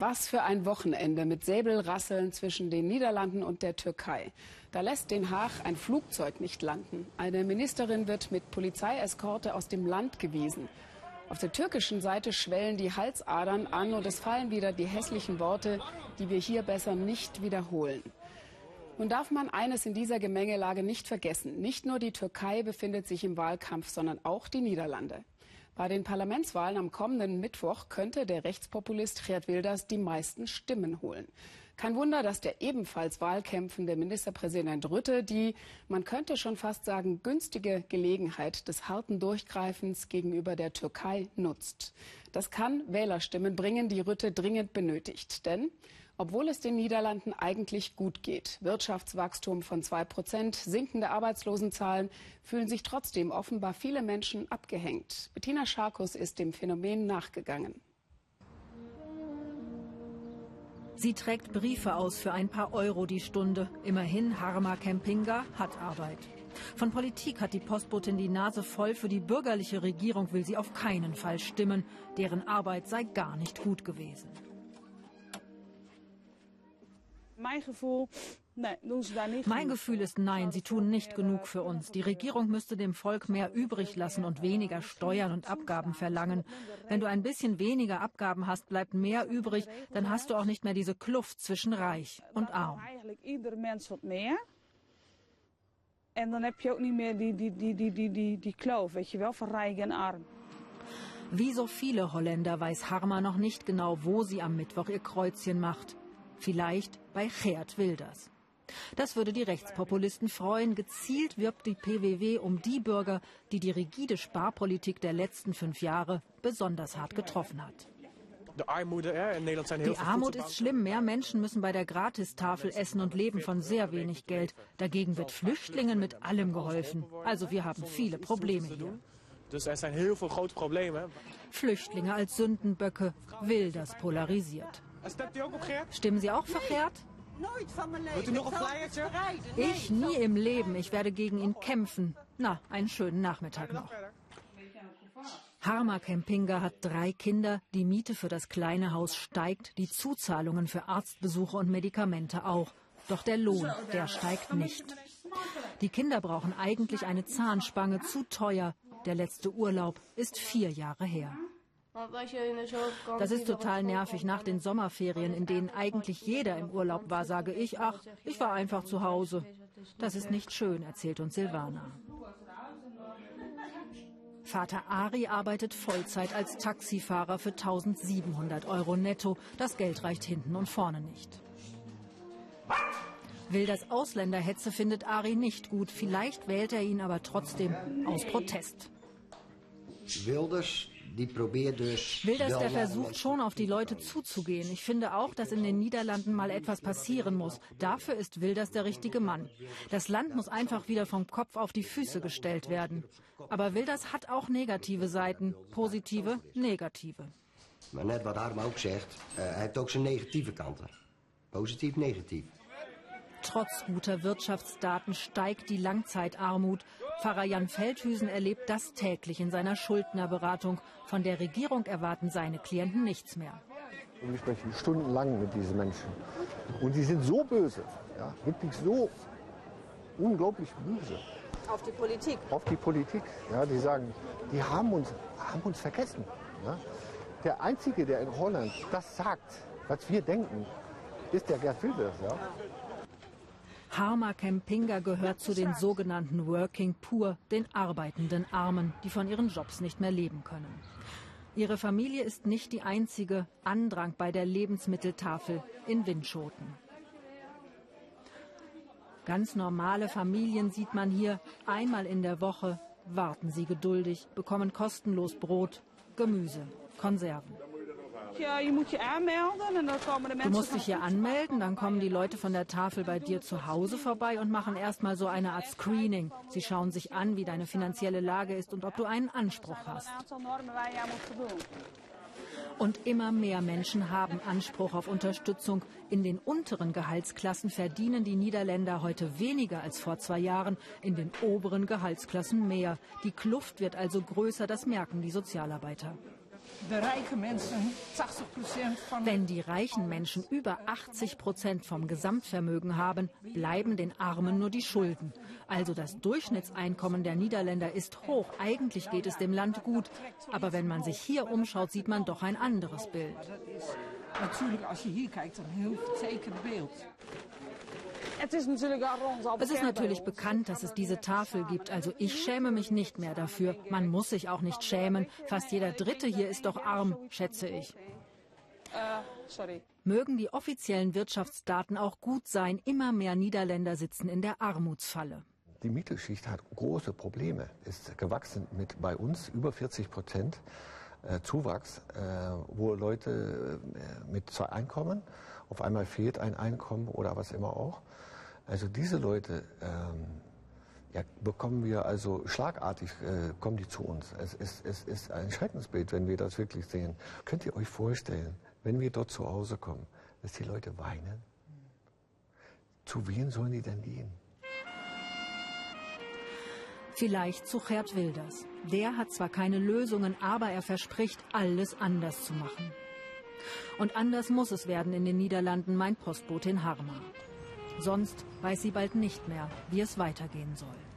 Was für ein Wochenende mit Säbelrasseln zwischen den Niederlanden und der Türkei. Da lässt Den Haag ein Flugzeug nicht landen. Eine Ministerin wird mit Polizeieskorte aus dem Land gewiesen. Auf der türkischen Seite schwellen die Halsadern an und es fallen wieder die hässlichen Worte, die wir hier besser nicht wiederholen. Nun darf man eines in dieser Gemengelage nicht vergessen. Nicht nur die Türkei befindet sich im Wahlkampf, sondern auch die Niederlande. Bei den Parlamentswahlen am kommenden Mittwoch könnte der Rechtspopulist Geert Wilders die meisten Stimmen holen. Kein Wunder, dass der ebenfalls wahlkämpfende Ministerpräsident Rütte die, man könnte schon fast sagen, günstige Gelegenheit des harten Durchgreifens gegenüber der Türkei nutzt. Das kann Wählerstimmen bringen, die Rütte dringend benötigt. Denn obwohl es den Niederlanden eigentlich gut geht, Wirtschaftswachstum von zwei Prozent, sinkende Arbeitslosenzahlen, fühlen sich trotzdem offenbar viele Menschen abgehängt. Bettina Scharkus ist dem Phänomen nachgegangen. Sie trägt Briefe aus für ein paar Euro die Stunde. Immerhin, Harma Kempinga hat Arbeit. Von Politik hat die Postbotin die Nase voll. Für die bürgerliche Regierung will sie auf keinen Fall stimmen. Deren Arbeit sei gar nicht gut gewesen. Mein Gefühl, ist nein, sie tun nicht genug für uns. Die Regierung müsste dem Volk mehr übrig lassen und weniger Steuern und Abgaben verlangen. Wenn du ein bisschen weniger Abgaben hast, bleibt mehr übrig, dann hast du auch nicht mehr diese Kluft zwischen reich und arm. En dan heb je ook niet meer die, die, die, die, die, die, die kloof, weet je wel, van rijk en arm. Wie so viele Holländer weiß Harma noch nicht genau, wo sie am Mittwoch ihr Kreuzchen macht. Vielleicht bei Geert Wilders. Das würde die Rechtspopulisten freuen. Gezielt wirbt die PWW um die Bürger, die die rigide Sparpolitik der letzten fünf Jahre besonders hart getroffen hat. Die Armut ist schlimm. Mehr Menschen müssen bei der Gratistafel essen und leben von sehr wenig Geld. Dagegen wird Flüchtlingen mit allem geholfen. Also wir haben viele Probleme hier. Flüchtlinge als Sündenböcke, will das polarisiert. Stimmen Sie auch verkehrt? Ich nie im Leben. Ich werde gegen ihn kämpfen. Na, einen schönen Nachmittag noch. Harma Kempinga hat drei Kinder. Die Miete für das kleine Haus steigt, die Zuzahlungen für Arztbesuche und Medikamente auch. Doch der Lohn, der steigt nicht. Die Kinder brauchen eigentlich eine Zahnspange, zu teuer. Der letzte Urlaub ist vier Jahre her. Das ist total nervig. Nach den Sommerferien, in denen eigentlich jeder im Urlaub war, sage ich, ach, ich war einfach zu Hause. Das ist nicht schön, erzählt uns Silvana. Vater Ari arbeitet Vollzeit als Taxifahrer für 1700 Euro netto. Das Geld reicht hinten und vorne nicht. Will das Ausländerhetze findet Ari nicht gut. Vielleicht wählt er ihn aber trotzdem aus Protest. Wilders Wilders, der versucht schon auf die Leute zuzugehen. Ich finde auch, dass in den Niederlanden mal etwas passieren muss. Dafür ist Wilders der richtige Mann. Das Land muss einfach wieder vom Kopf auf die Füße gestellt werden. Aber Wilders hat auch negative Seiten. Positive, negative. Maar net wat Harm ook zegt, uh, hij heeft ook zijn negatieve kanten. Positief, negatief. Trotz guter Wirtschaftsdaten steigt die Langzeitarmut. Pfarrer Jan Feldhüsen erlebt das täglich in seiner Schuldnerberatung. Von der Regierung erwarten seine Klienten nichts mehr. Wir sprechen stundenlang mit diesen Menschen. Und sie sind so böse, ja, wirklich so unglaublich böse. Auf die Politik? Auf die Politik. Ja, die sagen, die haben uns, haben uns vergessen. Ja. Der Einzige, der in Holland das sagt, was wir denken, ist der Gerd Wilders. Ja. Harma Kempinga gehört zu den sogenannten Working Poor, den arbeitenden Armen, die von ihren Jobs nicht mehr leben können. Ihre Familie ist nicht die einzige Andrang bei der Lebensmitteltafel in Windschoten. Ganz normale Familien sieht man hier einmal in der Woche, warten sie geduldig, bekommen kostenlos Brot, Gemüse, Konserven. Du musst dich hier anmelden, dann kommen die Leute von der Tafel bei dir zu Hause vorbei und machen erstmal so eine Art Screening. Sie schauen sich an, wie deine finanzielle Lage ist und ob du einen Anspruch hast. Und immer mehr Menschen haben Anspruch auf Unterstützung. In den unteren Gehaltsklassen verdienen die Niederländer heute weniger als vor zwei Jahren, in den oberen Gehaltsklassen mehr. Die Kluft wird also größer, das merken die Sozialarbeiter. Wenn die reichen Menschen über 80 Prozent vom Gesamtvermögen haben, bleiben den Armen nur die Schulden. Also das Durchschnittseinkommen der Niederländer ist hoch. Eigentlich geht es dem Land gut. Aber wenn man sich hier umschaut, sieht man doch ein anderes Bild. Natürlich, als je hier kijkt, een heel beeld. Es ist natürlich bekannt, dass es diese Tafel gibt. Also ich schäme mich nicht mehr dafür. Man muss sich auch nicht schämen. Fast jeder Dritte hier ist doch arm, schätze ich. Sorry. Mögen die offiziellen Wirtschaftsdaten auch gut sein, immer mehr Niederländer sitzen in der Armutsfalle. Die Mittelschicht hat große Probleme, ist gewachsen mit bei uns über 40 Prozent äh, Zuwachs, äh, wo Leute äh, mit zwei Einkommen, auf einmal fehlt ein Einkommen oder was immer auch. Also diese Leute ähm, ja, bekommen wir also schlagartig, äh, kommen die zu uns. Es ist, es ist ein Schreckensbild, wenn wir das wirklich sehen. Könnt ihr euch vorstellen, wenn wir dort zu Hause kommen, dass die Leute weinen? Zu wem sollen die denn gehen? Vielleicht zu Gerd Wilders. Der hat zwar keine Lösungen, aber er verspricht, alles anders zu machen. Und anders muss es werden in den Niederlanden, mein Postbotin Harma. Sonst weiß sie bald nicht mehr, wie es weitergehen soll.